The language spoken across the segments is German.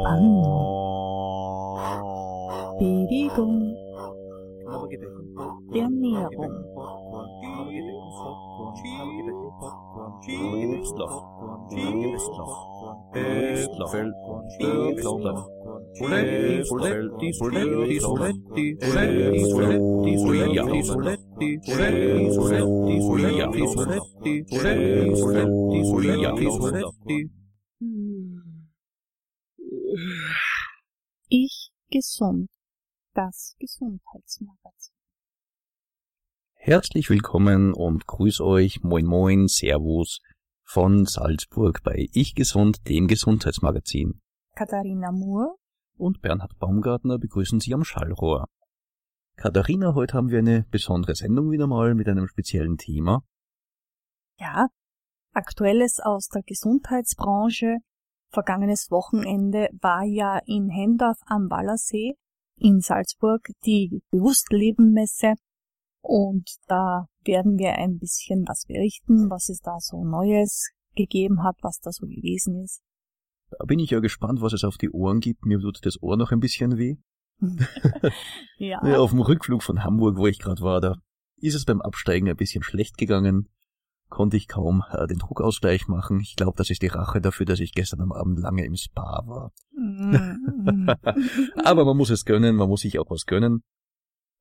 Entspannung, Bewegung, Ernährung, Ich gesund. Das Gesundheitsmagazin. Herzlich willkommen und grüß euch, moin moin, servus von Salzburg bei Ich Gesund, dem Gesundheitsmagazin. Katharina Moore Und Bernhard Baumgartner begrüßen Sie am Schallrohr. Katharina, heute haben wir eine besondere Sendung wieder mal mit einem speziellen Thema. Ja, Aktuelles aus der Gesundheitsbranche. Vergangenes Wochenende war ja in Hendorf am Wallersee in Salzburg die Bewusstleben-Messe und da werden wir ein bisschen was berichten, was es da so Neues gegeben hat, was da so gewesen ist. Da bin ich ja gespannt, was es auf die Ohren gibt. Mir tut das Ohr noch ein bisschen weh. ja, Ja, auf dem Rückflug von Hamburg, wo ich gerade war, da ist es beim Absteigen ein bisschen schlecht gegangen. Konnte ich kaum äh, den Druckausgleich machen. Ich glaube, das ist die Rache dafür, dass ich gestern am Abend lange im Spa war. Mm. Aber man muss es gönnen, man muss sich auch was gönnen.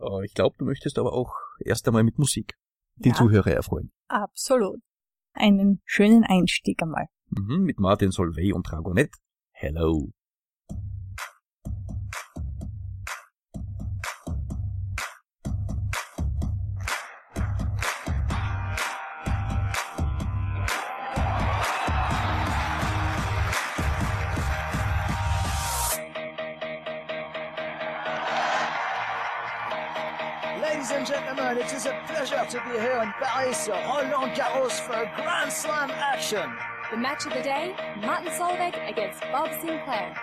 Äh, Ich glaube, du möchtest aber auch erst einmal mit Musik die Ja. Zuhörer erfreuen. Absolut. Einen schönen Einstieg einmal. Mhm, mit Martin Solveig und Dragonette. Hello. And it is a pleasure to be here in Paris, Roland Garros for a Grand Slam action. The match of the day, Martin Solveig against Bob Sinclair.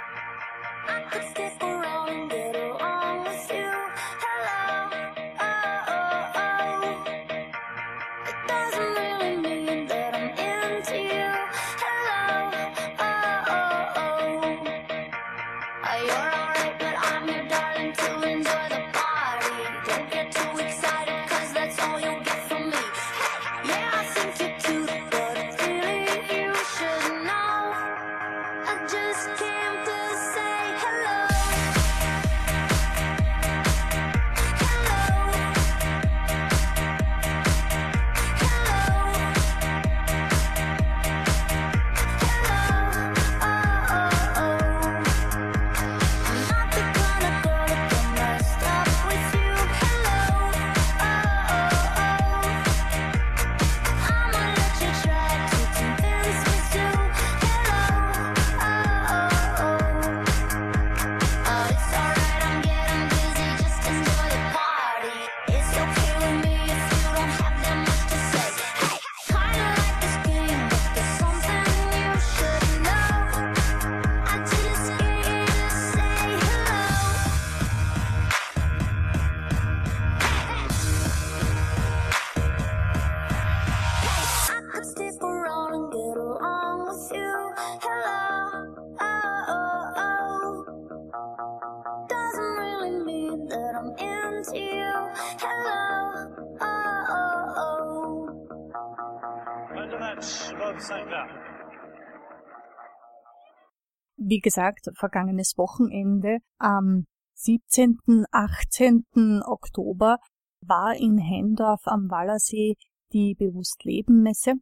Wie gesagt, vergangenes Wochenende am 17., 18. Oktober war in Hendorf am Wallersee die Bewusstleben-Messe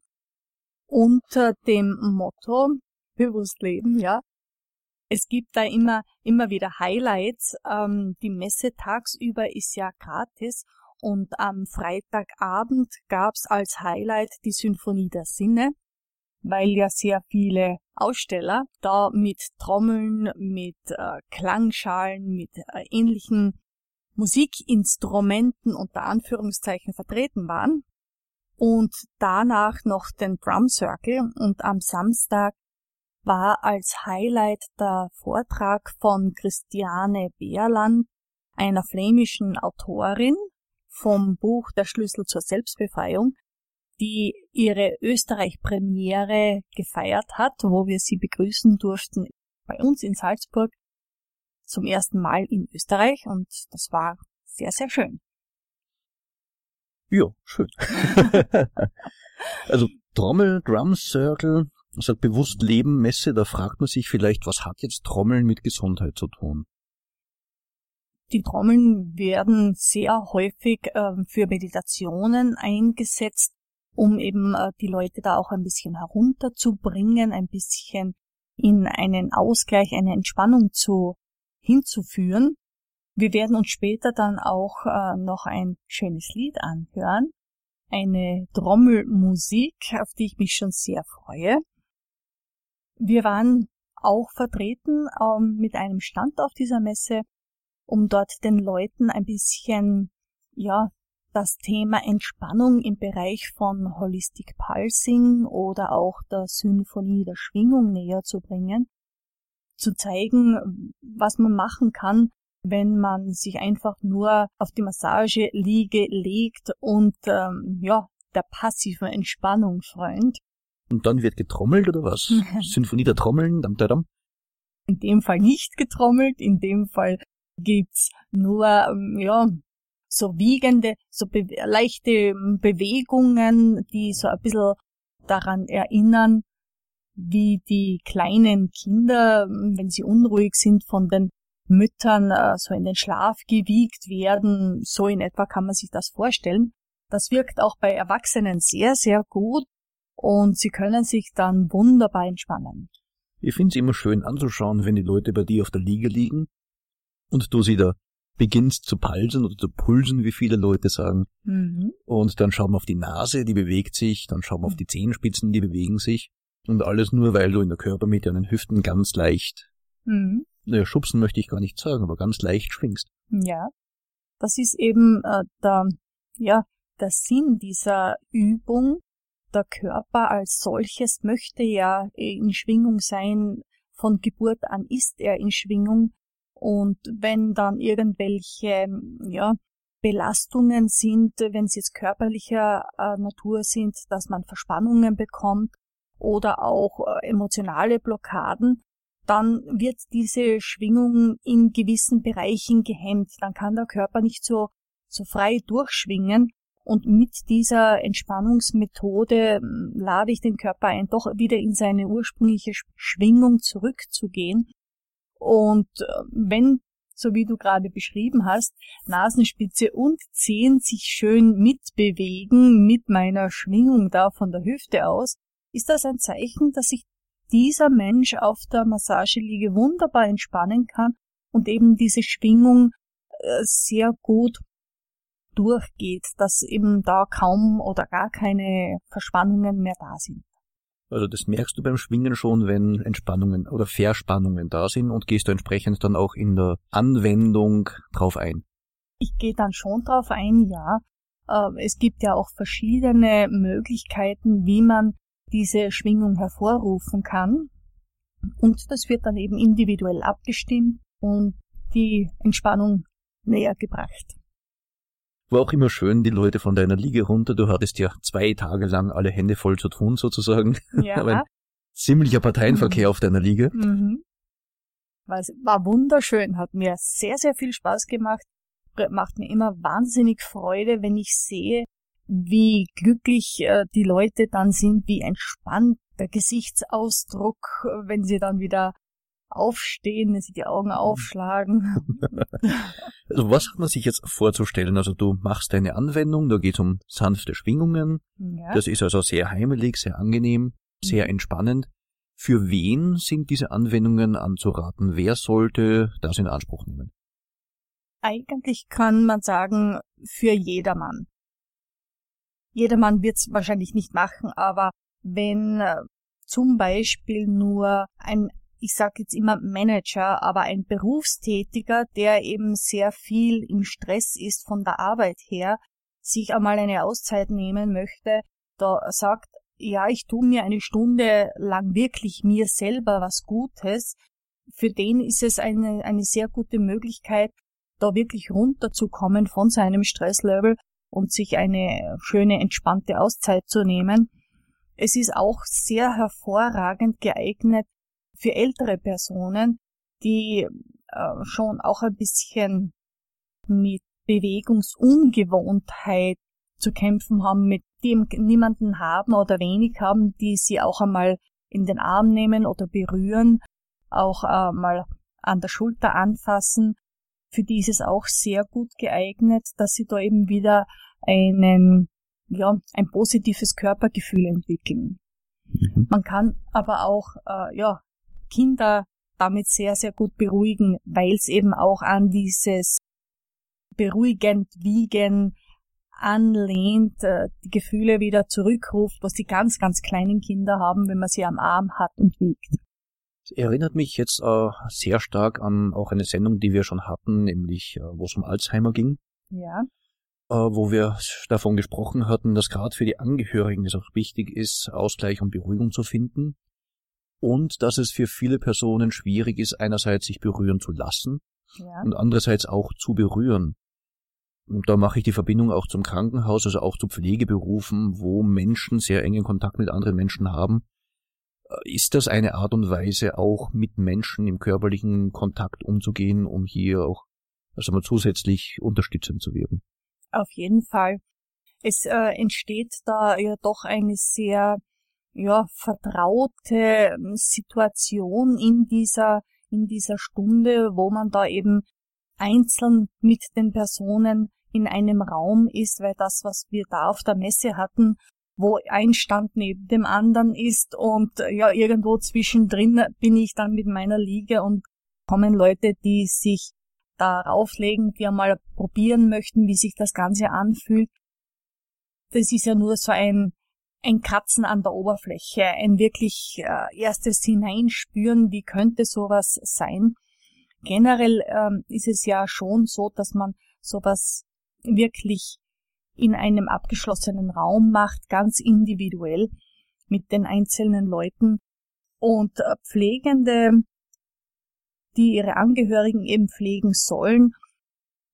unter dem Motto Bewusstleben, ja. Es gibt da immer, immer wieder Highlights. Ähm, die Messe tagsüber ist ja gratis und am Freitagabend gab's als Highlight die Symphonie der Sinne weil ja sehr viele Aussteller da mit Trommeln, mit äh, Klangschalen, mit äh, ähnlichen Musikinstrumenten unter Anführungszeichen vertreten waren. Und danach noch den Drum Circle und am Samstag war als Highlight der Vortrag von Christiane Beerland, einer flämischen Autorin vom Buch Der Schlüssel zur Selbstbefreiung, die ihre Österreich-Premiere gefeiert hat, wo wir sie begrüßen durften bei uns in Salzburg zum ersten Mal in Österreich und das war sehr, sehr schön. Ja, schön. also Trommel, Drum Circle, sagt bewusst Leben, Messe, da fragt man sich vielleicht, was hat jetzt Trommeln mit Gesundheit zu tun? Die Trommeln werden sehr häufig ähm, für Meditationen eingesetzt, um eben äh, die Leute da auch ein bisschen herunterzubringen, ein bisschen in einen Ausgleich, eine Entspannung zu hinzuführen. Wir werden uns später dann auch äh, noch ein schönes Lied anhören, eine Trommelmusik, auf die ich mich schon sehr freue. Wir waren auch vertreten ähm, mit einem Stand auf dieser Messe, um dort den Leuten ein bisschen, ja, das Thema Entspannung im Bereich von Holistic Pulsing oder auch der Symphonie der Schwingung näher zu bringen, zu zeigen, was man machen kann, wenn man sich einfach nur auf die Massageliege legt und ähm, ja, der passiven Entspannung freut. Und dann wird getrommelt oder was? Symphonie der Trommeln, dam, dam. In dem Fall nicht getrommelt, in dem Fall gibt's nur ähm, ja so wiegende, so be leichte Bewegungen, die so ein bisschen daran erinnern, wie die kleinen Kinder, wenn sie unruhig sind, von den Müttern äh, so in den Schlaf gewiegt werden. So in etwa kann man sich das vorstellen. Das wirkt auch bei Erwachsenen sehr, sehr gut und sie können sich dann wunderbar entspannen. Ich finde es immer schön anzuschauen, wenn die Leute bei dir auf der Liege liegen und du sie da beginnst zu pulsen oder zu pulsen, wie viele Leute sagen. Mhm. Und dann schauen wir auf die Nase, die bewegt sich, dann schauen wir auf die Zehenspitzen, die bewegen sich. Und alles nur, weil du in der Körpermitte an den Hüften ganz leicht, Mhm. naja, schubsen möchte ich gar nicht sagen, aber ganz leicht schwingst. Ja, das ist eben äh, der, ja, der Sinn dieser Übung. Der Körper als solches möchte ja in Schwingung sein. Von Geburt an ist er in Schwingung. Und wenn dann irgendwelche, ja, Belastungen sind, wenn sie jetzt körperlicher äh, Natur sind, dass man Verspannungen bekommt oder auch äh, emotionale Blockaden, dann wird diese Schwingung in gewissen Bereichen gehemmt. Dann kann der Körper nicht so, so frei durchschwingen. Und mit dieser Entspannungsmethode ähm, lade ich den Körper ein, doch wieder in seine ursprüngliche Sch- Schwingung zurückzugehen. Und äh, wenn, so wie du gerade beschrieben hast, Nasenspitze und Zehen sich schön mitbewegen mit meiner Schwingung da von der Hüfte aus, ist das ein Zeichen, dass sich dieser Mensch auf der Massageliege wunderbar entspannen kann und eben diese Schwingung äh, sehr gut durchgeht, dass eben da kaum oder gar keine Verspannungen mehr da sind. Also das merkst du beim Schwingen schon, wenn Entspannungen oder Verspannungen da sind und gehst du entsprechend dann auch in der Anwendung drauf ein. Ich gehe dann schon drauf ein, ja. Äh, Es gibt ja auch verschiedene Möglichkeiten, wie man diese Schwingung hervorrufen kann. Und das wird dann eben individuell abgestimmt und die Entspannung näher gebracht. War auch immer schön, die Leute von deiner Liege runter. Du hattest ja zwei Tage lang alle Hände voll zu tun, sozusagen. Aber ein Ja. ziemlicher Parteienverkehr auf deiner Liege. Mhm. War, war wunderschön, hat mir sehr, sehr viel Spaß gemacht. Macht mir immer wahnsinnig Freude, wenn ich sehe, wie glücklich äh, die Leute dann sind, wie entspannt der Gesichtsausdruck, äh, wenn sie dann wieder aufstehen, wenn sie die Augen aufschlagen. Also was hat man sich jetzt vorzustellen? Also du machst deine Anwendung, da geht es um sanfte Schwingungen. Ja. Das ist also sehr heimelig, sehr angenehm, sehr entspannend. Für wen sind diese Anwendungen anzuraten? Wer sollte das in Anspruch nehmen? Eigentlich kann man sagen, für jedermann. Jedermann wird es wahrscheinlich nicht machen, aber wenn äh, zum Beispiel nur ein, ich sage jetzt immer Manager, aber ein Berufstätiger, der eben sehr viel im Stress ist von der Arbeit her, sich einmal eine Auszeit nehmen möchte, da sagt, ja, ich tu mir eine Stunde lang wirklich mir selber was Gutes, für den ist es eine, eine sehr gute Möglichkeit, da wirklich runterzukommen von seinem Stresslevel und sich eine schöne, entspannte Auszeit zu nehmen. Es ist auch sehr hervorragend geeignet, für ältere Personen, die äh, schon auch ein bisschen mit Bewegungsungewohnheit zu kämpfen haben, mit dem niemanden haben oder wenig haben, die sie auch einmal in den Arm nehmen oder berühren, auch äh, mal an der Schulter anfassen. Für die ist es auch sehr gut geeignet, dass sie da eben wieder einen, ja, ein positives Körpergefühl entwickeln. Mhm. Man kann aber auch, äh, ja, Kinder damit sehr, sehr gut beruhigen, weil es eben auch an dieses beruhigend wiegen anlehnt, äh, die Gefühle wieder zurückruft, was die ganz, ganz kleinen Kinder haben, wenn man sie am Arm hat und wiegt. Es erinnert mich jetzt äh, sehr stark an auch eine Sendung, die wir schon hatten, nämlich äh, wo es um Alzheimer ging, Ja, äh, wo wir davon gesprochen hatten, dass gerade für die Angehörigen es auch wichtig ist, Ausgleich und Beruhigung zu finden und dass es für viele Personen schwierig ist, einerseits sich berühren zu lassen ja, und andererseits auch zu berühren. Und da mache ich die Verbindung auch zum Krankenhaus, also auch zu Pflegeberufen, wo Menschen sehr engen Kontakt mit anderen Menschen haben. Äh, Ist das eine Art und Weise, auch mit Menschen im körperlichen Kontakt umzugehen, um hier auch also mal zusätzlich unterstützend zu wirken? auf jeden Fall. Es äh, entsteht da ja doch eine sehr ja, vertraute ähm, Situation in dieser, in dieser Stunde, wo man da eben einzeln mit den Personen in einem Raum ist, weil das, was wir da auf der Messe hatten, wo ein Stand neben dem anderen ist und äh, ja, irgendwo zwischendrin bin ich dann mit meiner Liege und kommen Leute, die sich da rauflegen, die einmal probieren möchten, wie sich das Ganze anfühlt. Das ist ja nur so ein, ein Kratzen an der Oberfläche, ein wirklich äh, erstes Hineinspüren, wie könnte sowas sein. Generell ähm, ist es ja schon so, dass man sowas wirklich in einem abgeschlossenen Raum macht, ganz individuell mit den einzelnen Leuten. Und äh, Pflegende, die ihre Angehörigen eben pflegen sollen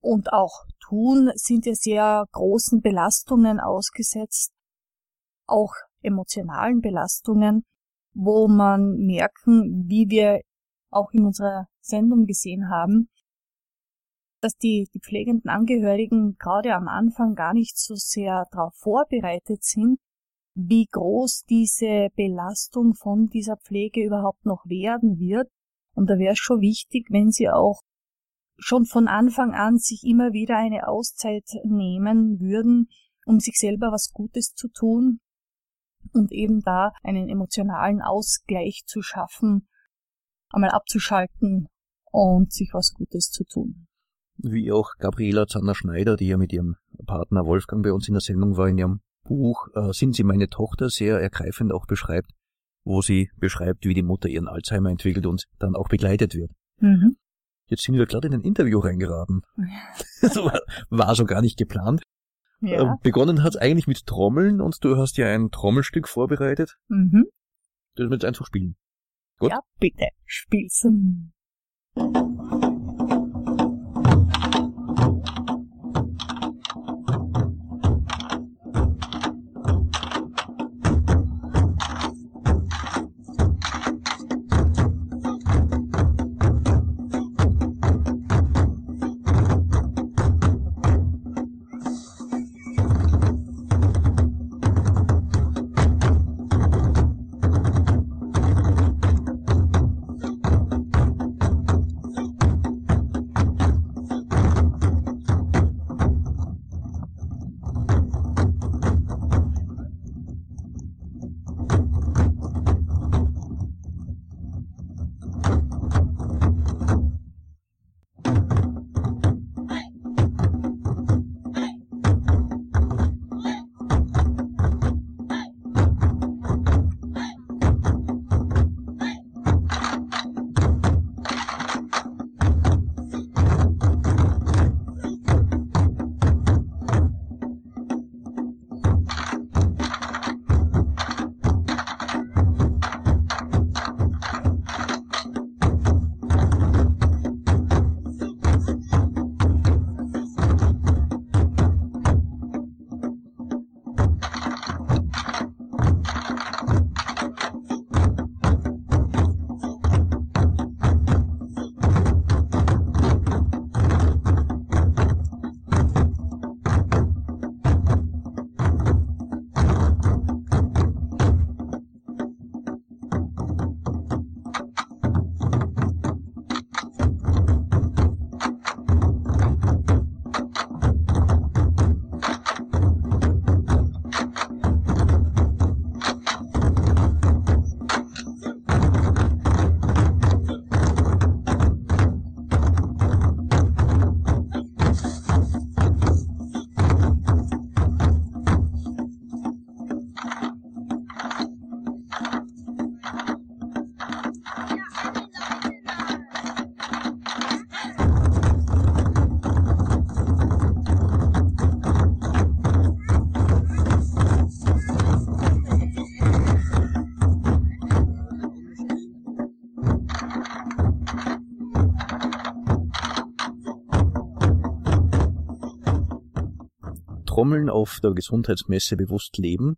und auch tun, sind ja sehr großen Belastungen ausgesetzt, auch emotionalen Belastungen, wo man merken, wie wir auch in unserer Sendung gesehen haben, dass die, die pflegenden Angehörigen gerade am Anfang gar nicht so sehr darauf vorbereitet sind, wie groß diese Belastung von dieser Pflege überhaupt noch werden wird. Und da wäre es schon wichtig, wenn sie auch schon von Anfang an sich immer wieder eine Auszeit nehmen würden, um sich selber was Gutes zu tun und eben da einen emotionalen Ausgleich zu schaffen, einmal abzuschalten und sich was Gutes zu tun. Wie auch Gabriela Zanner-Schneider, die ja mit ihrem Partner Wolfgang bei uns in der Sendung war, in ihrem Buch äh, Sind Sie meine Tochter sehr ergreifend auch beschreibt, wo sie beschreibt, wie die Mutter ihren Alzheimer entwickelt und dann auch begleitet wird. Mhm. Jetzt sind wir gerade in ein Interview reingeraten. Das war, war so gar nicht geplant. Ja. Äh, begonnen hat eigentlich mit Trommeln und du hast ja ein Trommelstück vorbereitet. Mhm. Das wir jetzt einfach spielen. Gut. Ja, bitte, spiel's. Trommeln auf der Gesundheitsmesse bewusst leben.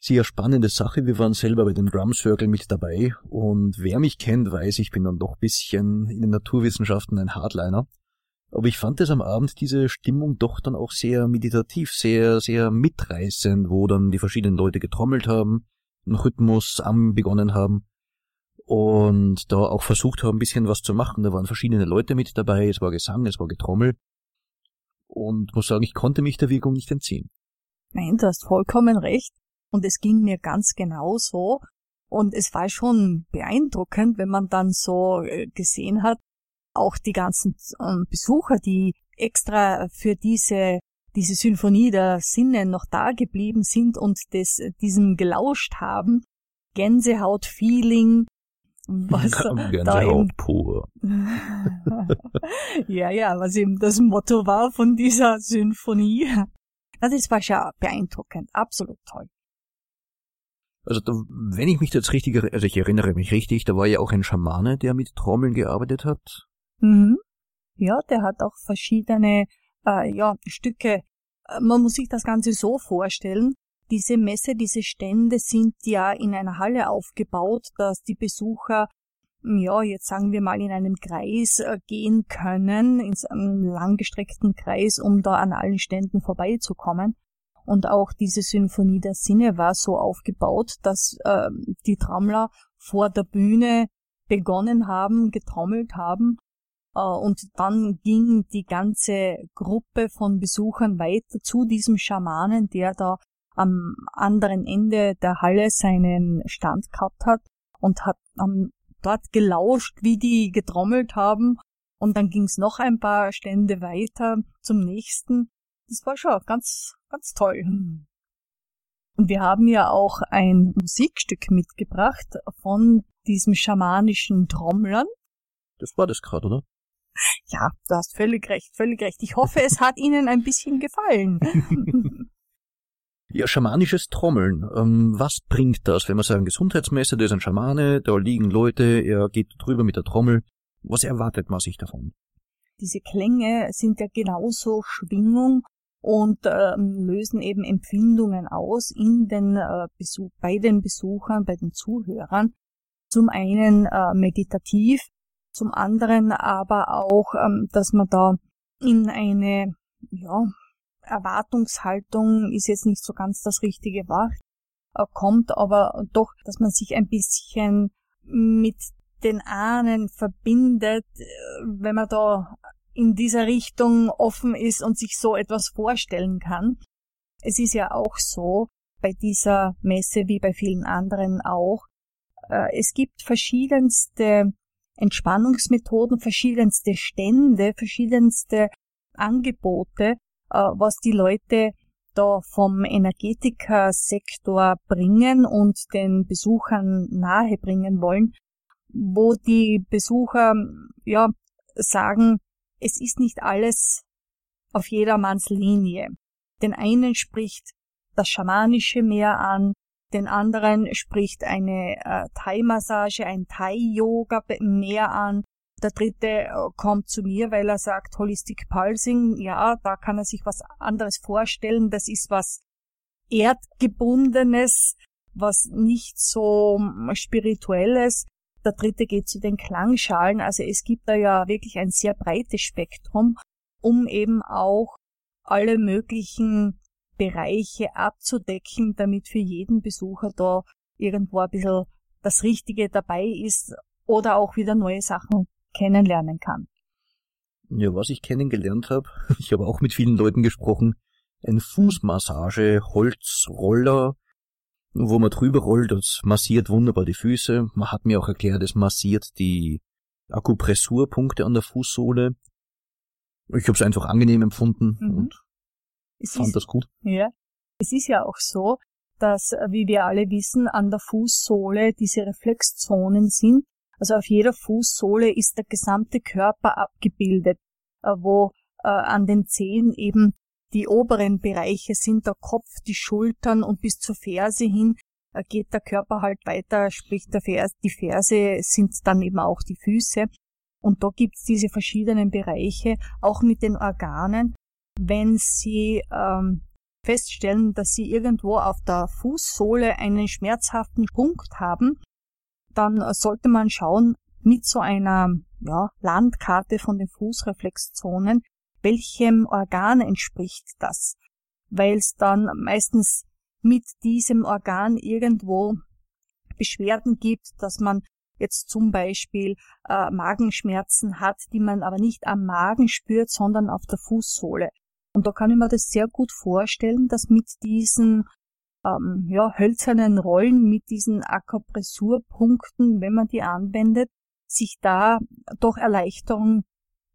Sehr spannende Sache. Wir waren selber bei dem Drum Circle mit dabei und wer mich kennt, weiß, ich bin dann doch bisschen in den Naturwissenschaften ein Hardliner. Aber ich fand es am Abend diese Stimmung doch dann auch sehr meditativ, sehr, sehr mitreißend, wo dann die verschiedenen Leute getrommelt haben, einen Rhythmus begonnen haben und da auch versucht haben, ein bisschen was zu machen. Da waren verschiedene Leute mit dabei, es war Gesang, es war Getrommel und muss sagen, ich konnte mich der Wirkung nicht entziehen. Nein, du hast vollkommen recht. Und es ging mir ganz genau so. Und es war schon beeindruckend, wenn man dann so äh, gesehen hat, auch die ganzen ähm, Besucher, die extra für diese, diese Symphonie der Sinne noch da geblieben sind und des, diesem gelauscht haben. Gänsehaut-Feeling, was da Gänsehaut pur. ja, ja, was eben das Motto war von dieser Symphonie. Na, Das war schon beeindruckend, absolut toll. Also da, wenn ich mich jetzt richtig, also ich erinnere mich richtig, da war ja auch ein Schamane, der mit Trommeln gearbeitet hat. Mhm. Ja, der hat auch verschiedene äh, ja, Stücke. Äh, Man muss sich das Ganze so vorstellen. Diese Messe, diese Stände sind ja in einer Halle aufgebaut, dass die Besucher, ja, jetzt sagen wir mal in einem Kreis äh, gehen können, in einem langgestreckten Kreis, um da an allen Ständen vorbeizukommen. Und auch diese Symphonie der Sinne war so aufgebaut, dass äh, die Trommler vor der Bühne begonnen haben, getrommelt haben äh, und dann ging die ganze Gruppe von Besuchern weiter zu diesem Schamanen, der da am anderen Ende der Halle seinen Stand gehabt hat und hat ähm, dort gelauscht, wie die getrommelt haben. Und dann ging's noch ein paar Stände weiter zum nächsten. Das war schon ganz, ganz toll. Und wir haben ja auch ein Musikstück mitgebracht von diesem schamanischen Trommlern. Das war das gerade, oder? Ja, du hast völlig recht, völlig recht. Ich hoffe, es hat Ihnen ein bisschen gefallen. Ja, schamanisches Trommeln. Ähm, was bringt das, wenn wir sagen Gesundheitsmesse, da ist ein Schamane, da liegen Leute, er geht drüber mit der Trommel. Was erwartet man sich davon? Diese Klänge sind ja genauso Schwingung und ähm, lösen eben Empfindungen aus in den äh, Besuch, bei den Besuchern, bei den Zuhörern. Zum einen äh, meditativ, zum anderen aber auch, ähm, dass man da in eine ja, Erwartungshaltung ist jetzt nicht so ganz das richtige Wort, äh, kommt aber doch, dass man sich ein bisschen mit den Ahnen verbindet, äh, wenn man da in dieser Richtung offen ist und sich so etwas vorstellen kann. Es ist ja auch so, bei dieser Messe wie bei vielen anderen auch, äh, es gibt verschiedenste Entspannungsmethoden, verschiedenste Stände, verschiedenste Angebote, was die Leute da vom Energetikersektor bringen und den Besuchern nahebringen wollen, wo die Besucher ja sagen, es ist nicht alles auf jedermanns Linie. Den einen spricht das Schamanische mehr an, den anderen spricht eine äh, Thai-Massage, ein Thai-Yoga mehr an. Der dritte äh, kommt zu mir, weil er sagt Holistic Pulsing. Ja, da kann er sich was anderes vorstellen. Das ist was Erdgebundenes, was nicht so mm, spirituelles. Der dritte geht zu den Klangschalen. Also es gibt da ja wirklich ein sehr breites Spektrum, um eben auch alle möglichen Bereiche abzudecken, damit für jeden Besucher da irgendwo ein bisschen das Richtige dabei ist oder auch wieder neue Sachen kennenlernen kann. Ja, was ich kennengelernt habe, ich habe auch mit vielen Leuten gesprochen, ein Fußmassage, Holzroller, wo man drüber rollt, das massiert wunderbar die Füße. Man hat mir auch erklärt, es massiert die Akupressurpunkte an der Fußsohle. Ich habe es einfach angenehm empfunden Mhm. und Es fand ist, das gut. ja, es ist ja auch so, dass, äh, wie wir alle wissen, an der Fußsohle diese Reflexzonen sind. Also auf jeder Fußsohle ist der gesamte Körper abgebildet, äh, wo äh, an den Zehen eben die oberen Bereiche sind, der Kopf, die Schultern und bis zur Ferse hin äh, geht der Körper halt weiter, sprich der Vers, die Ferse sind dann eben auch die Füße. Und da gibt's diese verschiedenen Bereiche, auch mit den Organen. Wenn sie ähm, feststellen, dass sie irgendwo auf der Fußsohle einen schmerzhaften Punkt haben, dann sollte man schauen mit so einer ja, Landkarte von den Fußreflexzonen, welchem Organ entspricht das, weil es dann meistens mit diesem Organ irgendwo Beschwerden gibt, dass man jetzt zum Beispiel äh, Magenschmerzen hat, die man aber nicht am Magen spürt, sondern auf der Fußsohle. Und da kann ich mir das sehr gut vorstellen, dass mit diesen ähm, ja, hölzernen Rollen, mit diesen Akupressurpunkten, wenn man die anwendet, sich da doch Erleichterung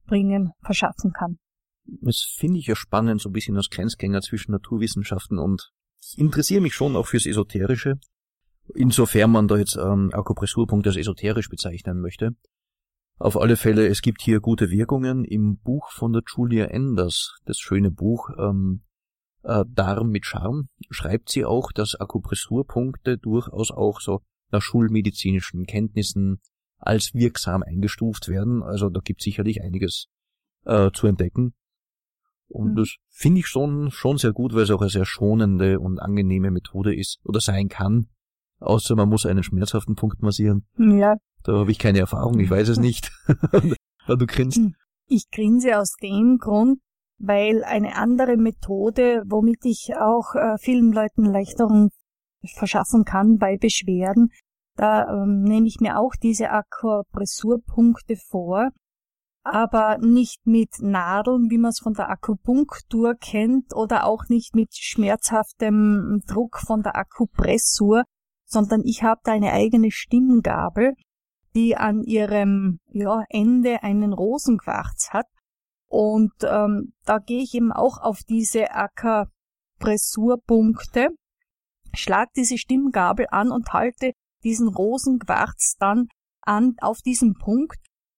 bringen, verschaffen kann. Das finde ich ja spannend, so ein bisschen als Grenzgänger zwischen Naturwissenschaften und ich interessiere mich schon auch fürs Esoterische. Insofern man da jetzt ähm, Akupressurpunkt als esoterisch bezeichnen möchte. Auf alle Fälle, es gibt hier gute Wirkungen. Im Buch von der Julia Enders, das schöne Buch ähm, äh, Darm mit Charme, schreibt sie auch, dass Akupressurpunkte durchaus auch so nach schulmedizinischen Kenntnissen als wirksam eingestuft werden. Also da gibt sicherlich einiges äh, zu entdecken. Und mhm. das finde ich schon, schon sehr gut, weil es auch eine sehr schonende und angenehme Methode ist oder sein kann. Außer man muss einen schmerzhaften Punkt massieren. Ja. Da habe ich keine Erfahrung, ich weiß es nicht. du grinst. Hm. Ich grinse aus dem Grund, weil eine andere Methode, womit ich auch äh, vielen Leuten Erleichterung verschaffen kann bei Beschwerden, da ähm, nehme ich mir auch diese Akupressurpunkte vor, aber nicht mit Nadeln, wie man es von der Akupunktur kennt, oder auch nicht mit schmerzhaftem Druck von der Akupressur, sondern ich habe da eine eigene Stimmgabel, die an ihrem ja, Ende einen Rosenquarz hat. Und ähm, da gehe ich eben auch auf diese Akupressurpunkte, schlag diese Stimmgabel an und halte diesen Rosenquarz dann an auf diesem Punkt,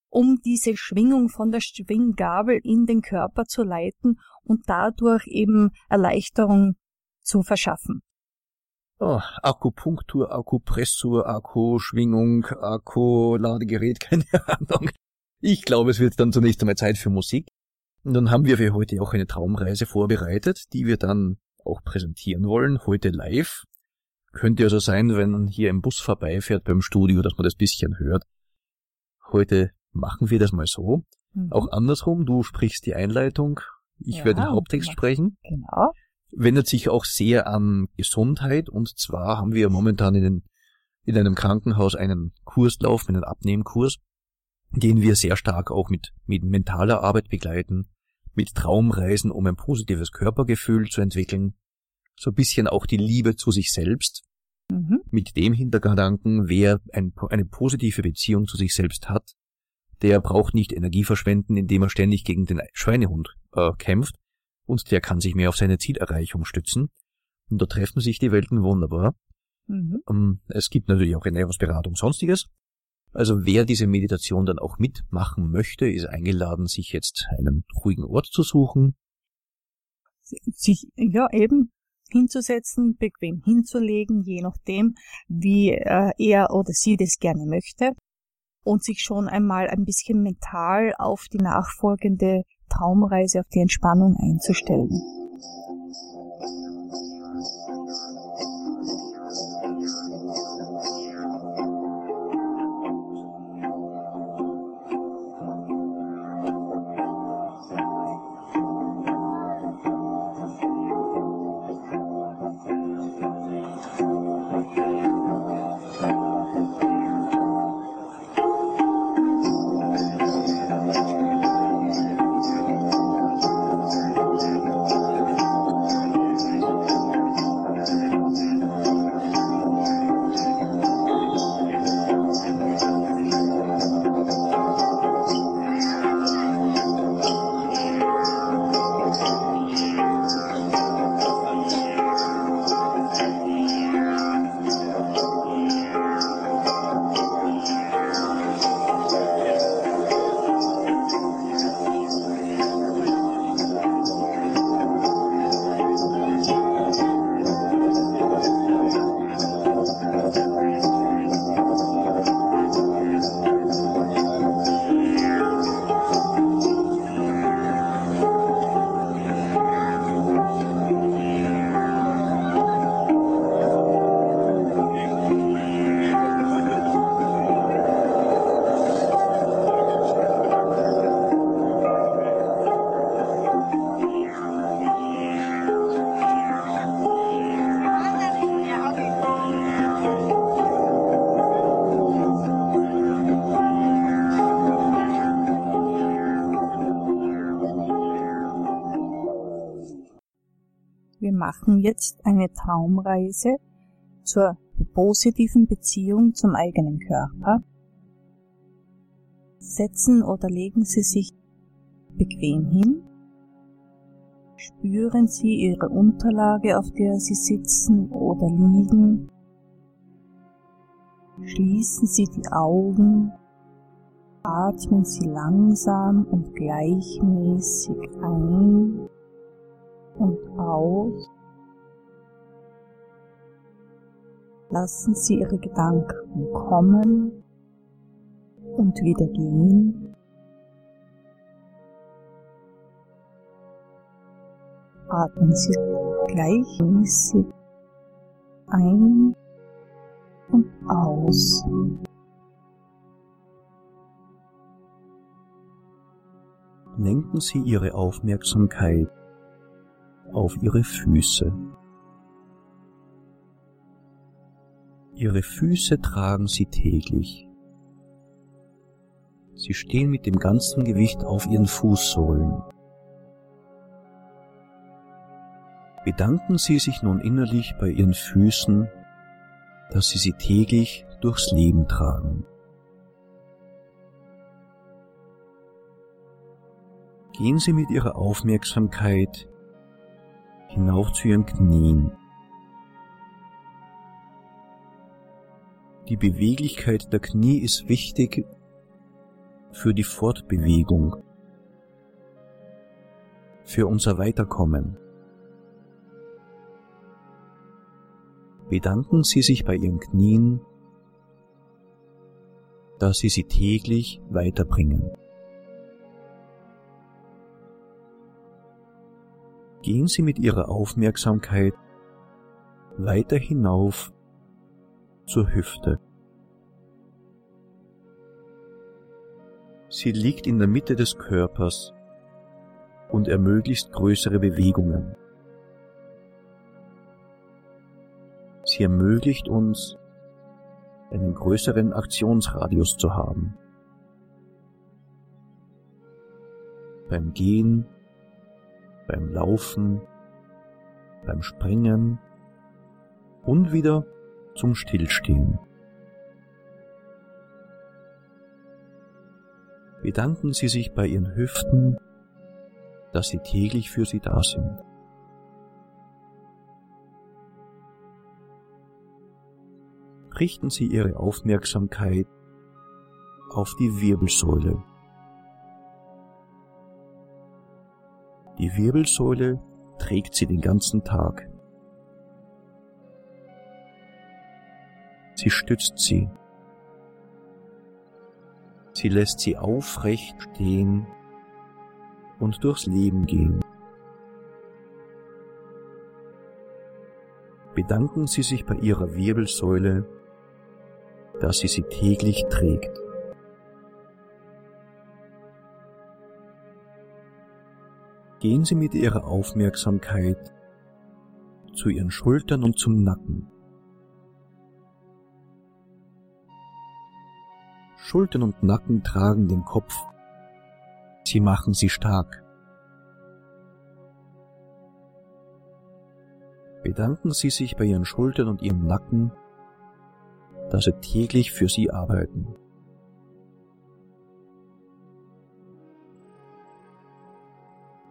um diese Schwingung von der Schwinggabel in den Körper zu leiten und dadurch eben Erleichterung zu verschaffen. Oh, Akupunktur, Akupressur, Akkuschwingung, Akkuladegerät, keine Ahnung. Ich glaube, es wird dann zunächst einmal Zeit für Musik. Und dann haben wir für heute auch eine Traumreise vorbereitet, die wir dann auch präsentieren wollen, heute live. Könnte also sein, wenn hier ein Bus vorbeifährt beim Studio, dass man das bisschen hört. Heute machen wir das mal so. Mhm. Auch andersrum, du sprichst die Einleitung, ich ja, werde den Haupttext sprechen. Genau. Wendet sich auch sehr an Gesundheit und zwar haben wir momentan in, den, in einem Krankenhaus einen Kurslauf, einen Abnehmkurs, den wir sehr stark auch mit, mit mentaler Arbeit begleiten, mit Traumreisen, um ein positives Körpergefühl zu entwickeln so ein bisschen auch die Liebe zu sich selbst. Mhm. Mit dem Hintergedanken, wer ein, eine positive Beziehung zu sich selbst hat, der braucht nicht Energie verschwenden, indem er ständig gegen den Schweinehund äh, kämpft und der kann sich mehr auf seine Zielerreichung stützen. Und da treffen sich die Welten wunderbar. Mhm. Ähm, es gibt natürlich auch Ernährungsberatung sonstiges. Also wer diese Meditation dann auch mitmachen möchte, ist eingeladen, sich jetzt einen ruhigen Ort zu suchen. Sich, ja, eben hinzusetzen, bequem hinzulegen, je nachdem, wie äh, er oder sie das gerne möchte und sich schon einmal ein bisschen mental auf die nachfolgende Traumreise, auf die Entspannung einzustellen. Machen jetzt eine Traumreise zur positiven Beziehung zum eigenen Körper. Setzen oder legen Sie sich bequem hin. Spüren Sie Ihre Unterlage, auf der Sie sitzen oder liegen. Schließen Sie die Augen. Atmen Sie langsam und gleichmäßig ein und aus. Lassen Sie Ihre Gedanken kommen und wieder gehen. Atmen Sie gleichmäßig ein und aus. Lenken Sie Ihre Aufmerksamkeit auf Ihre Füße. Ihre Füße tragen Sie täglich. Sie stehen mit dem ganzen Gewicht auf Ihren Fußsohlen. Bedanken Sie sich nun innerlich bei Ihren Füßen, dass Sie sie täglich durchs Leben tragen. Gehen Sie mit Ihrer Aufmerksamkeit hinauf zu Ihren Knien. Die Beweglichkeit der Knie ist wichtig für die Fortbewegung, für unser Weiterkommen. Bedanken Sie sich bei Ihren Knien, dass Sie sie täglich weiterbringen. Gehen Sie mit Ihrer Aufmerksamkeit weiter hinauf zur Hüfte. Sie liegt in der Mitte des Körpers und ermöglicht größere Bewegungen. Sie ermöglicht uns, einen größeren Aktionsradius zu haben. Beim Gehen, beim Laufen, beim Springen und wieder zum Stillstehen. Bedanken Sie sich bei Ihren Hüften, dass sie täglich für Sie da sind. Richten Sie Ihre Aufmerksamkeit auf die Wirbelsäule. Die Wirbelsäule trägt Sie den ganzen Tag. Sie stützt Sie. Sie lässt Sie aufrecht stehen und durchs Leben gehen. Bedanken Sie sich bei Ihrer Wirbelsäule, dass sie sie täglich trägt. Gehen Sie mit Ihrer Aufmerksamkeit zu Ihren Schultern und zum Nacken. Schultern und Nacken tragen den Kopf. Sie machen sie stark. Bedanken Sie sich bei Ihren Schultern und Ihrem Nacken, dass sie täglich für Sie arbeiten.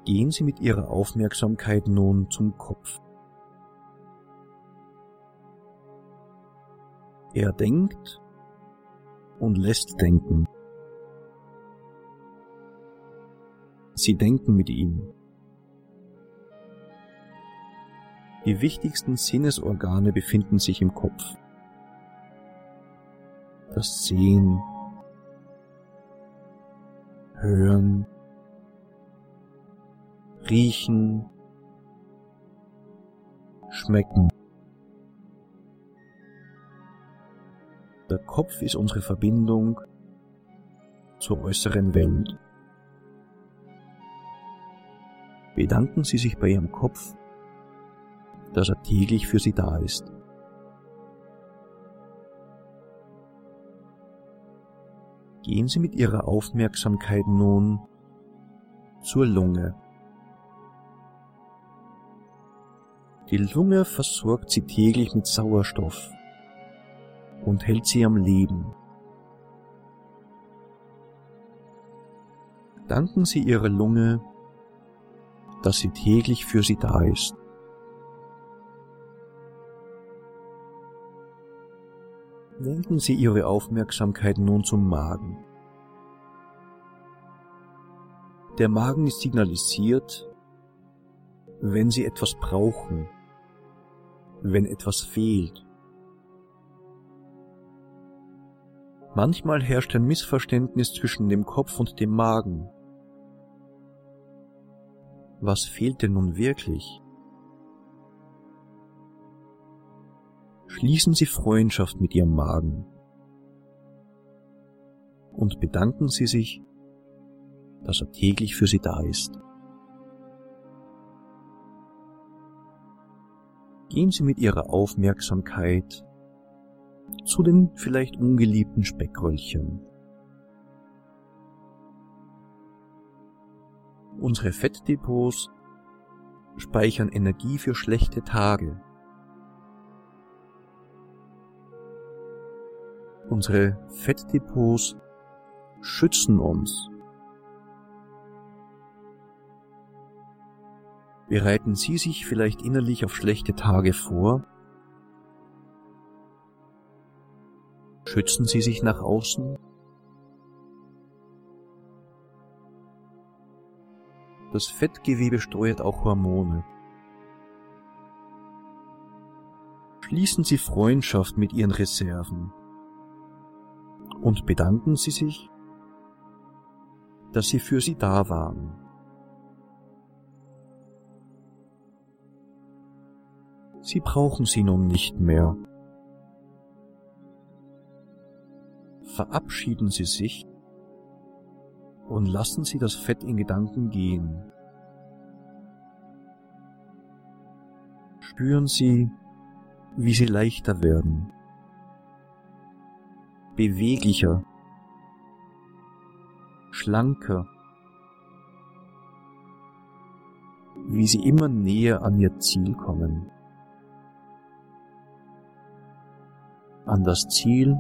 Gehen Sie mit Ihrer Aufmerksamkeit nun zum Kopf. Er denkt und lässt denken. Sie denken mit ihm. Die wichtigsten Sinnesorgane befinden sich im Kopf. Das Sehen, Hören, Riechen, Schmecken. Der Kopf ist unsere Verbindung zur äußeren Welt. Bedanken Sie sich bei Ihrem Kopf, dass er täglich für Sie da ist. Gehen Sie mit Ihrer Aufmerksamkeit nun zur Lunge. Die Lunge versorgt sie täglich mit Sauerstoff und hält sie am Leben. Danken Sie Ihrer Lunge, dass sie täglich für Sie da ist. Lenken Sie Ihre Aufmerksamkeit nun zum Magen. Der Magen ist signalisiert, wenn Sie etwas brauchen, wenn etwas fehlt. Manchmal herrscht ein Missverständnis zwischen dem Kopf und dem Magen. Was fehlt denn nun wirklich? Schließen Sie Freundschaft mit Ihrem Magen und bedanken Sie sich, dass er täglich für Sie da ist. Gehen Sie mit Ihrer Aufmerksamkeit zu den vielleicht ungeliebten Speckröllchen. Unsere Fettdepots speichern Energie für schlechte Tage. Unsere Fettdepots schützen uns. Bereiten Sie sich vielleicht innerlich auf schlechte Tage vor? Schützen Sie sich nach außen? Das Fettgewebe steuert auch Hormone. Schließen Sie Freundschaft mit Ihren Reserven und bedanken Sie sich, dass Sie für sie da waren. Sie brauchen sie nun nicht mehr. Verabschieden Sie sich und lassen Sie das Fett in Gedanken gehen. Spüren Sie, wie Sie leichter werden, beweglicher, schlanker, wie Sie immer näher an Ihr Ziel kommen. An das Ziel,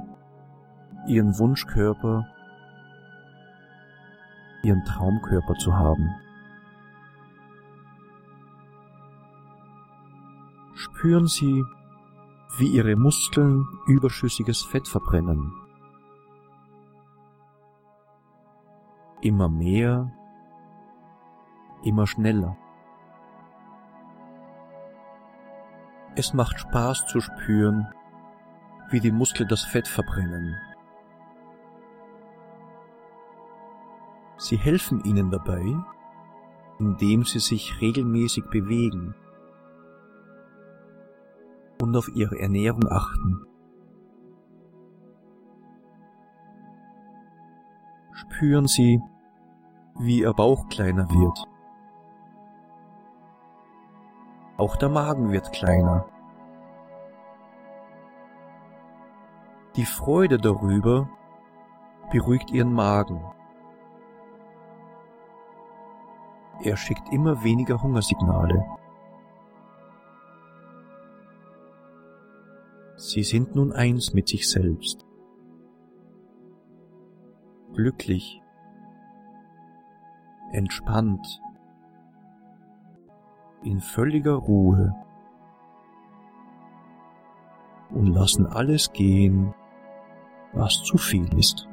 Ihren Wunschkörper ihren Traumkörper zu haben. Spüren Sie, wie Ihre Muskeln überschüssiges Fett verbrennen. Immer mehr, immer schneller. Es macht Spaß zu spüren, wie die Muskeln das Fett verbrennen. Sie helfen ihnen dabei, indem sie sich regelmäßig bewegen und auf ihre Ernährung achten. Spüren Sie, wie Ihr Bauch kleiner wird. Auch der Magen wird kleiner. Die Freude darüber beruhigt Ihren Magen. Er schickt immer weniger Hungersignale. Sie sind nun eins mit sich selbst. Glücklich, entspannt, in völliger Ruhe und lassen alles gehen, was zu viel ist.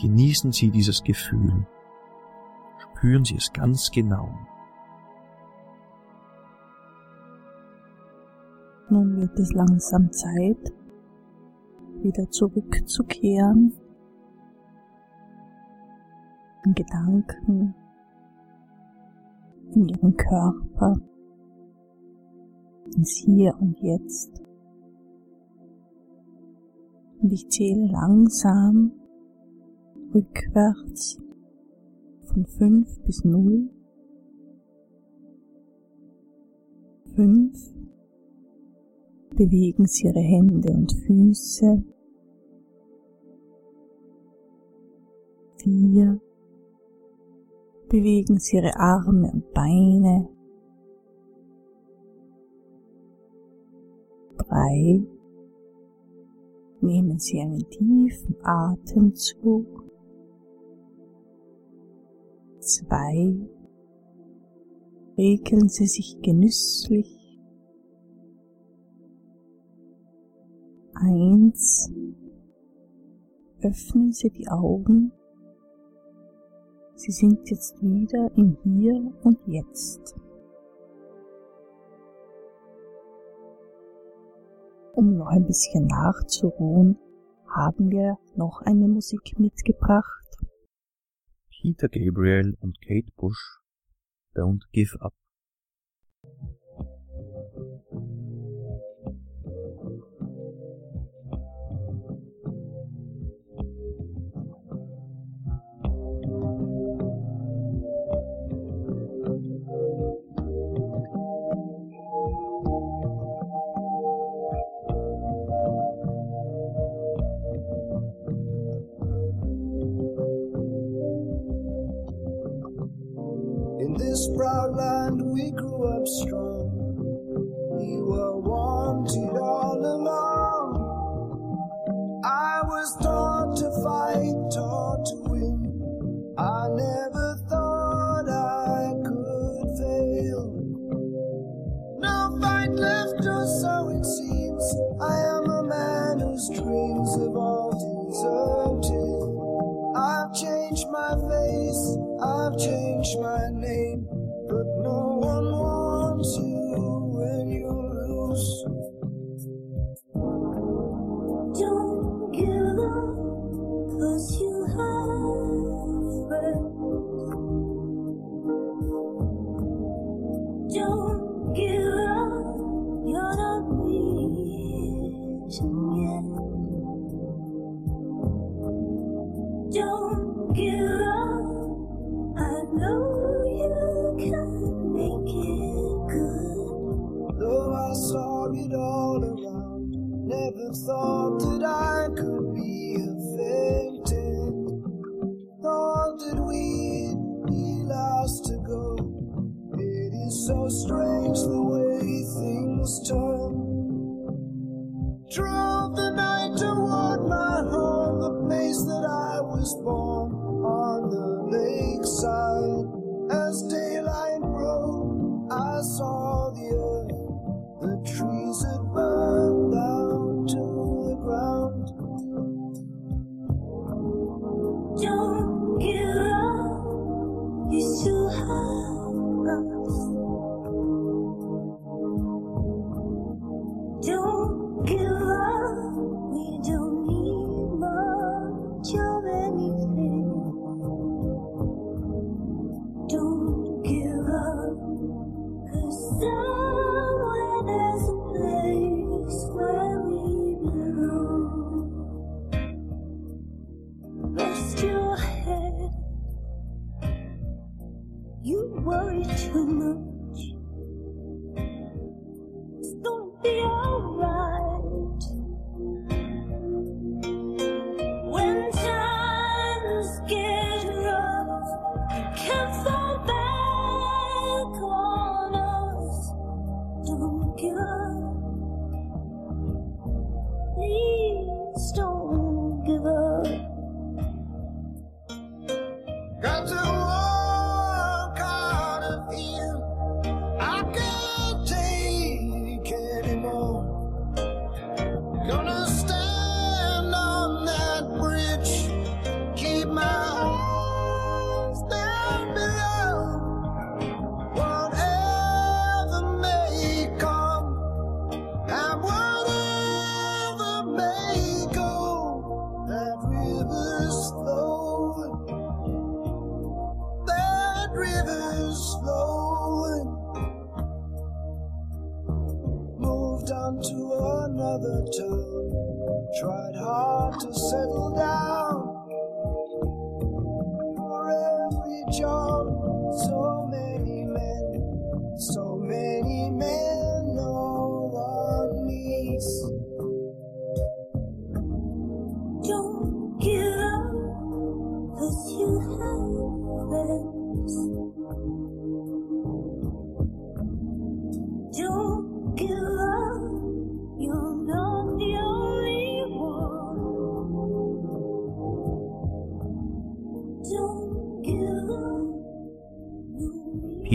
Genießen Sie dieses Gefühl. Spüren Sie es ganz genau. Nun wird es langsam Zeit, wieder zurückzukehren in Gedanken, in Ihren Körper, ins Hier und Jetzt. Und ich zähle langsam rückwärts von 5 bis 0, 5, bewegen Sie Ihre Hände und Füße, 4, bewegen Sie Ihre Arme und Beine, 3, nehmen Sie einen tiefen Atemzug zwei regeln Sie sich genüsslich eins öffnen Sie die Augen. Sie sind jetzt wieder im Hier und Jetzt. Um noch ein bisschen nachzuruhen, haben wir noch eine Musik mitgebracht. Peter Gabriel und Kate Bush, Don't Give Up. Drove the night toward my home, the place that I was born, on the lakeside. As daylight broke, I saw the earth, the trees had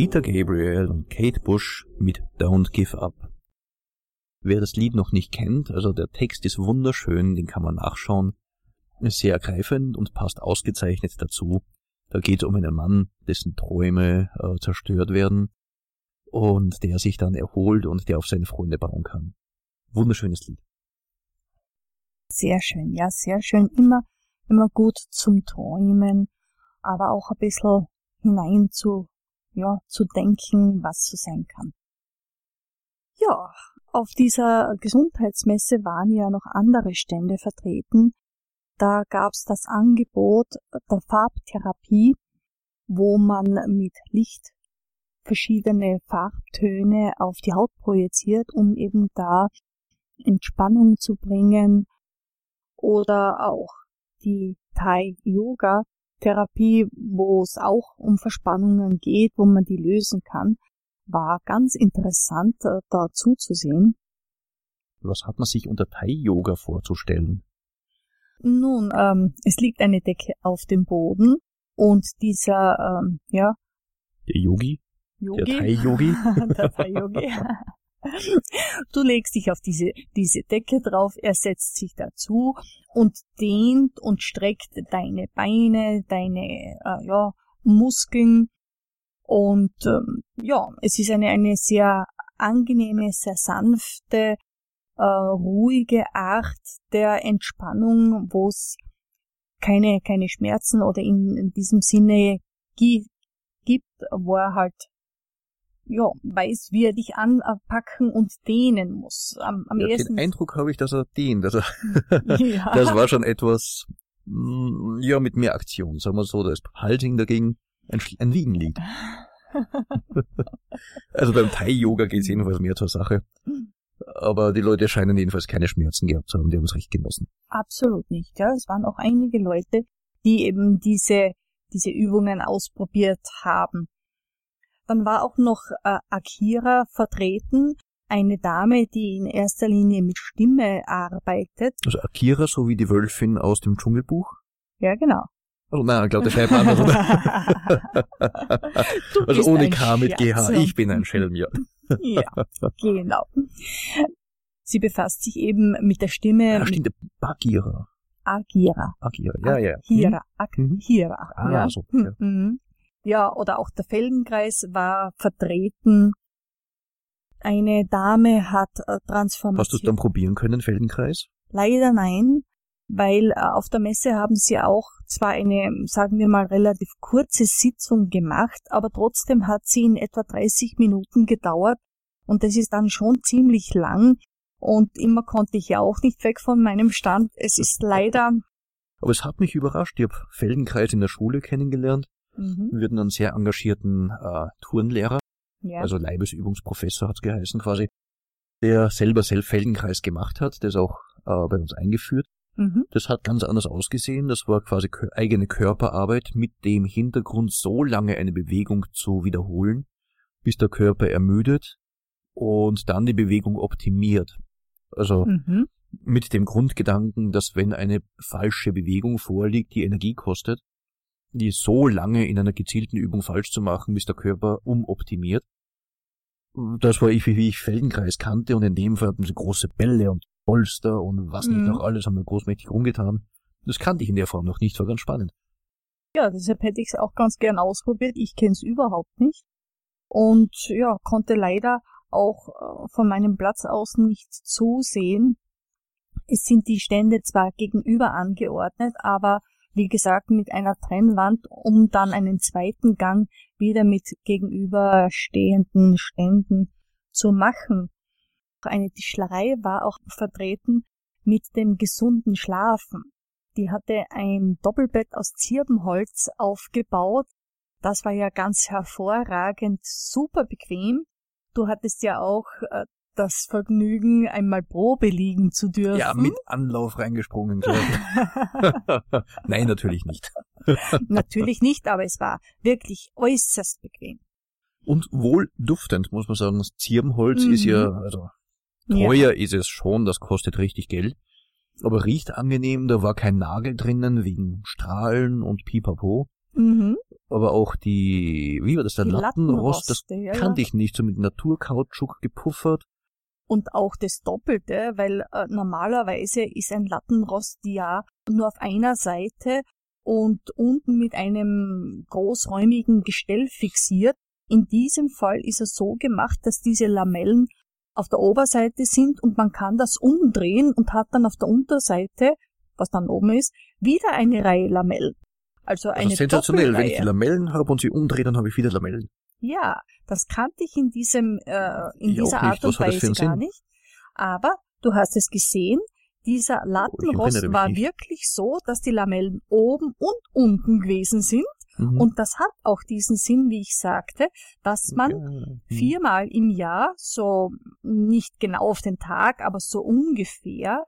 Peter Gabriel und Kate Bush mit Don't Give Up. Wer das Lied noch nicht kennt, also der Text ist wunderschön, den kann man nachschauen. Ist sehr ergreifend und passt ausgezeichnet dazu. Da geht es um einen Mann, dessen Träume äh, zerstört werden und der sich dann erholt und der auf seine Freunde bauen kann. Wunderschönes Lied. Sehr schön, ja, sehr schön. Immer, immer gut zum Träumen, aber auch ein bisschen hinein zu, ja, zu denken, was so sein kann. Ja, auf dieser Gesundheitsmesse waren ja noch andere Stände vertreten. Da gab's das Angebot der Farbtherapie, wo man mit Licht verschiedene Farbtöne auf die Haut projiziert, um eben da Entspannung zu bringen oder auch die Thai Yoga Therapie, wo es auch um Verspannungen geht, wo man die lösen kann, war ganz interessant äh, da zuzusehen. Was hat man sich unter Thai-Yoga vorzustellen? Nun, ähm, es liegt eine Decke auf dem Boden und dieser, ähm, ja, Der Yogi? Yogi. Der Thai-Yogi? der Thai-Yogi. Du legst dich auf diese, diese Decke drauf, er setzt sich dazu und dehnt und streckt deine Beine, deine äh, ja, Muskeln. Und ähm, ja, es ist eine, eine sehr angenehme, sehr sanfte, äh, ruhige Art der Entspannung, wo es keine, keine Schmerzen oder in, in diesem Sinne gi gibt, wo er halt ja, weiß, wie er dich anpacken und dehnen muss. Am, am Ja, ersten. den Eindruck habe ich, dass er dehnt. Also, ja. das war schon etwas, mm, ja, mit mehr Aktion, sagen wir so. Da ist Halting dagegen ein, ein Wiegenlied. Also beim Thai-Yoga geht es jedenfalls mehr zur Sache. Aber die Leute scheinen jedenfalls keine Schmerzen gehabt zu haben, die haben es recht genossen. Absolut nicht. Ja, es waren auch einige Leute, die eben diese, diese Übungen ausprobiert haben. Dann war auch noch äh, Akira vertreten, eine Dame, die in erster Linie mit Stimme arbeitet. Also Akira, so wie die Wölfin aus dem Dschungelbuch. Ja, genau. Also nein, ich glaube, der schreibt anders, oder? Du Also ohne K mit GH. Ich bin ein Schelm, ja. Ja, genau. Sie befasst sich eben mit der Stimme Ja, stimmt, der Bagheera. Agira. Akira, ja, ja. Hira, Mhm. Akira. Ah, ja. so, ja. mhm. Ja, oder auch der Feldenkreis war vertreten. Eine Dame hat äh, Transformation. Hast du es dann probieren können, Feldenkreis? Leider nein, weil äh, auf der Messe haben sie auch zwar eine, sagen wir mal, relativ kurze Sitzung gemacht, aber trotzdem hat sie in etwa 30 Minuten gedauert und das ist dann schon ziemlich lang und immer konnte ich ja auch nicht weg von meinem Stand. Es ist leider, Aber es hat mich überrascht. Ich habe Feldenkreis in der Schule kennengelernt. Mhm, Wir hatten einen sehr engagierten äh, Turnlehrer, ja, also Leibesübungsprofessor hat's geheißen quasi, der selber selbst Feldenkreis gemacht hat, der ist auch äh, bei uns eingeführt. mhm, Das hat ganz anders ausgesehen. Das war quasi eigene Körperarbeit mit dem Hintergrund, so lange eine Bewegung zu wiederholen, bis der Körper ermüdet und dann die Bewegung optimiert. Also mhm, mit dem Grundgedanken, dass wenn eine falsche Bewegung vorliegt, die Energie kostet, die so lange in einer gezielten Übung falsch zu machen, bis der Körper umoptimiert. Das war ich, wie ich Feldenkreis kannte und in dem Fall hatten sie große Bälle und Polster und was nicht Mhm. noch alles, haben wir großmächtig rumgetan. Das kannte ich in der Form noch nicht, war ganz spannend. Ja, deshalb hätte ich es auch ganz gern ausprobiert. Ich kenne es überhaupt nicht. Und ja, konnte leider auch äh, von meinem Platz aus nicht zusehen. Es sind die Stände zwar gegenüber angeordnet, aber wie gesagt mit einer Trennwand, um dann einen zweiten Gang wieder mit gegenüberstehenden Ständen zu machen. Eine Tischlerei war auch vertreten mit dem gesunden Schlafen. Die hatte ein Doppelbett aus Zirbenholz aufgebaut. Das war ja ganz hervorragend, super bequem. Du hattest ja auch äh, das Vergnügen, einmal Probe liegen zu dürfen. Ja, mit Anlauf reingesprungen. Nein, natürlich nicht. Natürlich nicht, aber es war wirklich äußerst bequem. Und wohl duftend, muss man sagen. Das Zirbenholz Mhm. ist ja, also teuer ist es schon, das kostet richtig Geld. Aber riecht angenehm, da war kein Nagel drinnen wegen Strahlen und Pipapo. Mhm. aber auch die, wie war das, der Die Lattenrost, das ja, kannte ich nicht, so mit Naturkautschuk gepuffert. Und auch das Doppelte, weil äh, normalerweise ist ein Lattenrost ja nur auf einer Seite und unten mit einem großräumigen Gestell fixiert. In diesem Fall ist es so gemacht, dass diese Lamellen auf der Oberseite sind und man kann das umdrehen und hat dann auf der Unterseite, was dann oben ist, wieder eine Reihe Lamellen. Also Also eine sensationell, wenn ich die. Lamellen habe und sie umdrehe, dann habe ich wieder Lamellen. Ja, das kannte ich in diesem äh, in Ich dieser. Art und Weise gar nicht. Aber du hast es gesehen, dieser Lattenrost erinnere mich war nicht. wirklich so, dass die Lamellen oben und unten gewesen sind. Mhm. Und das hat auch diesen Sinn, wie ich sagte, dass man. Mhm. viermal im Jahr, so nicht genau auf den Tag, aber so ungefähr,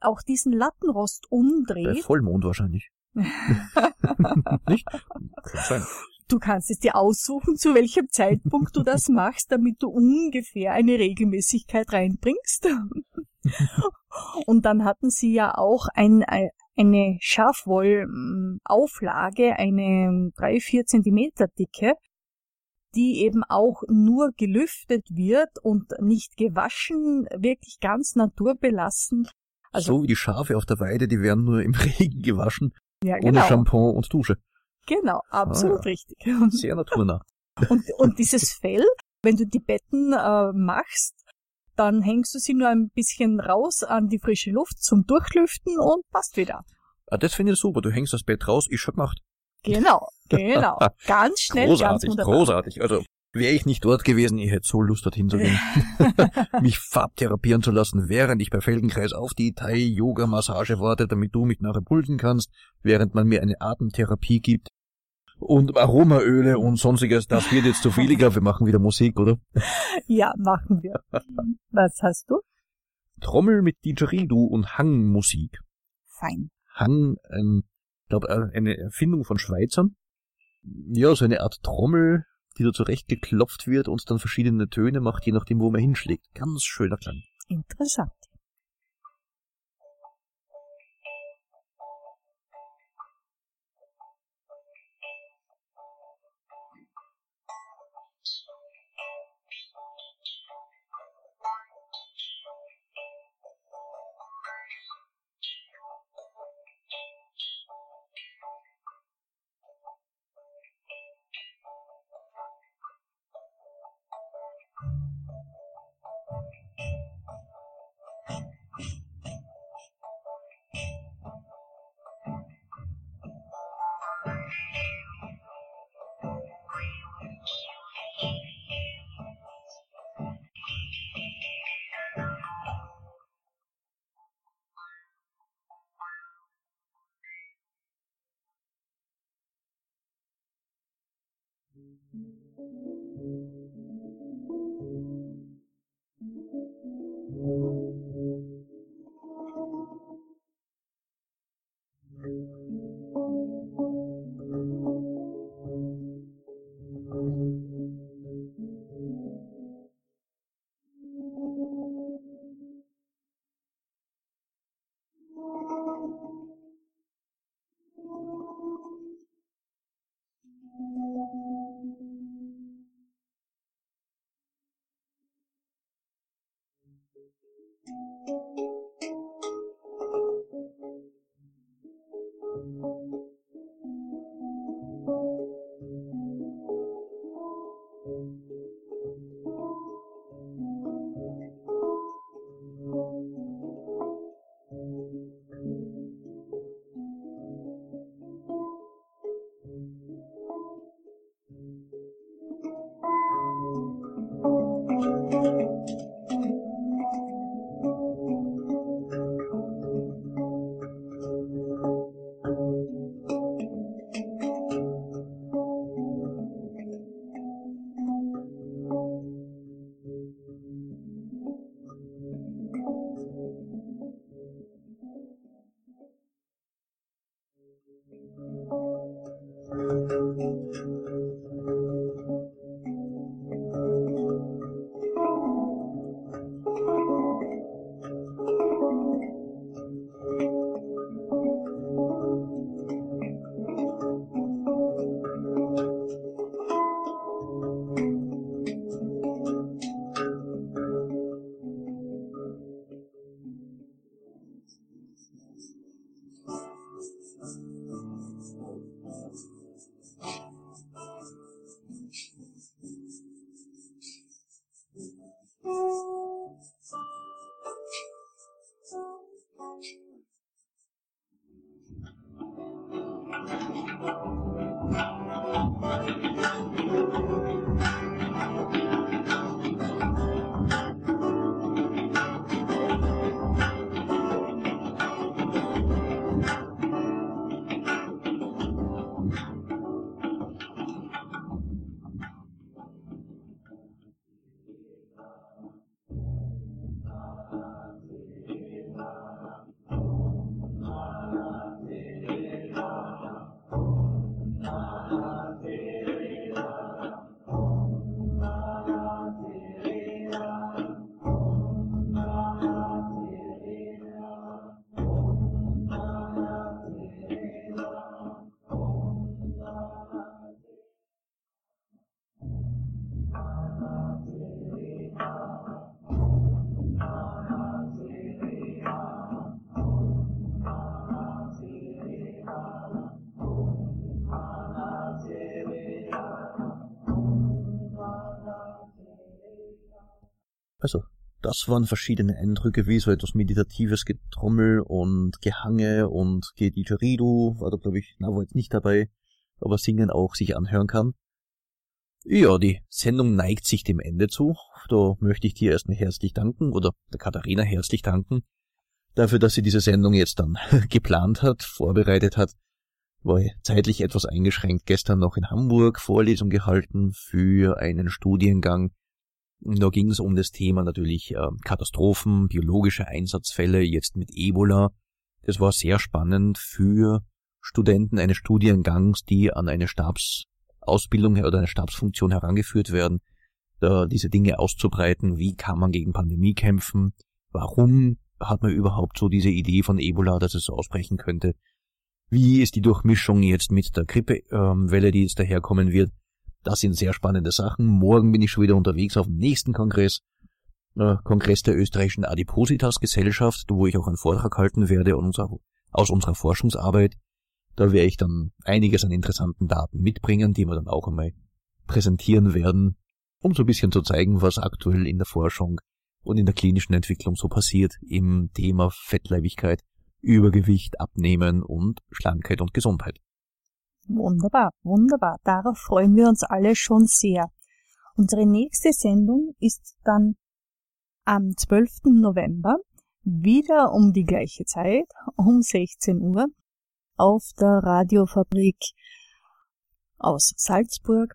auch diesen Lattenrost Bei umdreht. Vollmond wahrscheinlich. nicht? Kann sein. Du kannst es dir aussuchen, zu welchem Zeitpunkt du das machst, damit du ungefähr eine Regelmäßigkeit reinbringst. Und dann hatten sie ja auch ein, ein- eine Schafwollauflage, eine drei, vier Zentimeter dicke, die eben auch nur gelüftet wird und nicht gewaschen, wirklich ganz naturbelassen. Also, so wie die Schafe auf der Weide, die werden nur im Regen gewaschen, ja, ohne genau, Shampoo und Dusche. Genau, absolut Ah. richtig. Sehr naturnah. Und, und dieses Fell, wenn du die Betten äh, machst, dann hängst du sie nur ein bisschen raus an die frische Luft zum Durchlüften und passt wieder. Ah, das finde ich super. Du hängst das Bett raus, ist schon gemacht. Genau, genau. Ganz schnell, ganz großartig, wunderbar. großartig. Also, wäre ich nicht dort gewesen, ich hätte so Lust, dorthin zu gehen. mich farbtherapieren zu lassen, während ich bei Feldenkreis auf die Thai-Yoga-Massage warte, damit du mich nachher pulsen kannst, während man mir eine Atemtherapie gibt. Und Aromaöle und sonstiges, das wird jetzt zu viel. Ich glaube, wir machen wieder Musik, oder? Ja, machen wir. Was hast du? Trommel mit Didgeridoo und Hangmusik. Fein. Hang, ähm, glaube eine Erfindung von Schweizern. Ja, so eine Art Trommel, die da zurechtgeklopft wird und dann verschiedene Töne macht, je nachdem, wo man hinschlägt. Ganz schöner Klang. Interessant. Das waren verschiedene Eindrücke, wie so etwas meditatives Getrommel und Gehange und Gedidgeridoo, war da glaube ich, na, war jetzt nicht dabei, aber Singen auch sich anhören kann. Ja, die Sendung neigt sich dem Ende zu. Da möchte ich dir erstmal herzlich danken oder der Katharina herzlich danken dafür, dass sie diese Sendung jetzt dann geplant hat, vorbereitet hat. War zeitlich etwas eingeschränkt. Gestern noch in Hamburg Vorlesung gehalten für einen Studiengang. Da ging es um das Thema natürlich äh, Katastrophen, biologische Einsatzfälle, jetzt mit Ebola. Das war sehr spannend für Studenten eines Studiengangs, die an eine Stabsausbildung oder eine Stabsfunktion herangeführt werden, da diese Dinge auszubreiten. Wie kann man gegen Pandemie kämpfen? Warum hat man überhaupt so diese Idee von Ebola, dass es so ausbrechen könnte? Wie ist die Durchmischung jetzt mit der Grippewelle, die jetzt daherkommen wird? Das sind sehr spannende Sachen. Morgen bin ich schon wieder unterwegs auf dem nächsten Kongress, äh, Kongress der österreichischen Adipositas Gesellschaft, wo ich auch einen Vortrag halten werde aus unserer Forschungsarbeit. Da werde ich dann einiges an interessanten Daten mitbringen, die wir dann auch einmal präsentieren werden, um so ein bisschen zu zeigen, was aktuell in der Forschung und in der klinischen Entwicklung so passiert im Thema Fettleibigkeit, Übergewicht, Abnehmen und Schlankheit und Gesundheit. Wunderbar, wunderbar. Darauf freuen wir uns alle schon sehr. Unsere nächste Sendung ist dann am 12. November, wieder um die gleiche Zeit, um 16 Uhr, auf der Radiofabrik aus Salzburg.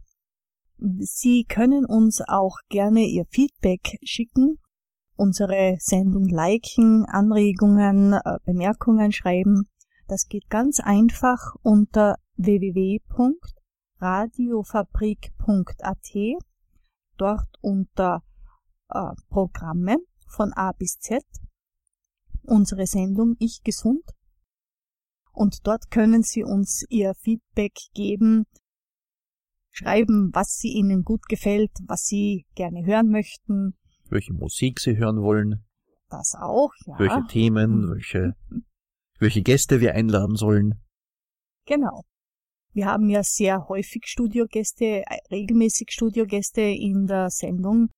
Sie können uns auch gerne Ihr Feedback schicken, unsere Sendung liken, Anregungen, äh, Bemerkungen schreiben. Das geht ganz einfach unter www.radiofabrik.at, dort unter äh, Programme von A bis Z, unsere Sendung Ich Gesund. Und dort können Sie uns Ihr Feedback geben, schreiben, was Sie Ihnen gut gefällt, was Sie gerne hören möchten. Welche Musik Sie hören wollen, Das auch, ja. welche Themen, welche, welche Gäste wir einladen sollen. Genau. Wir haben ja sehr häufig Studiogäste, äh, regelmäßig Studiogäste in der Sendung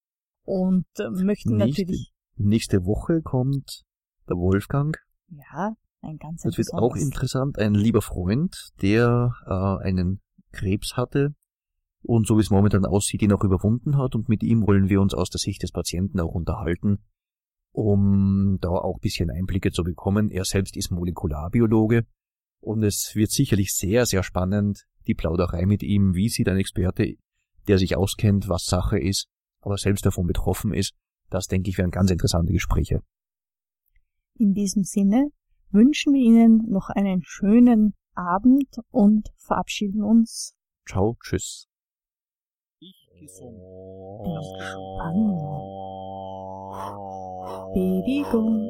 und äh, möchten Nicht- natürlich, Nächste Woche kommt der Wolfgang. ja, ein ganz Das wird auch interessant. Ein lieber Freund, der äh, einen Krebs hatte und so wie es momentan aussieht, ihn auch überwunden hat. Und mit ihm wollen wir uns aus der Sicht des Patienten auch unterhalten, um da auch ein bisschen Einblicke zu bekommen. Er selbst ist Molekularbiologe und es wird sicherlich sehr, sehr spannend, die Plauderei mit ihm. Wie sieht ein Experte, der sich auskennt, was Sache ist, aber selbst davon betroffen ist? Das, denke ich, wären ganz interessante Gespräche. In diesem Sinne wünschen wir Ihnen noch einen schönen Abend und verabschieden uns. Ciao, tschüss. Bewegung,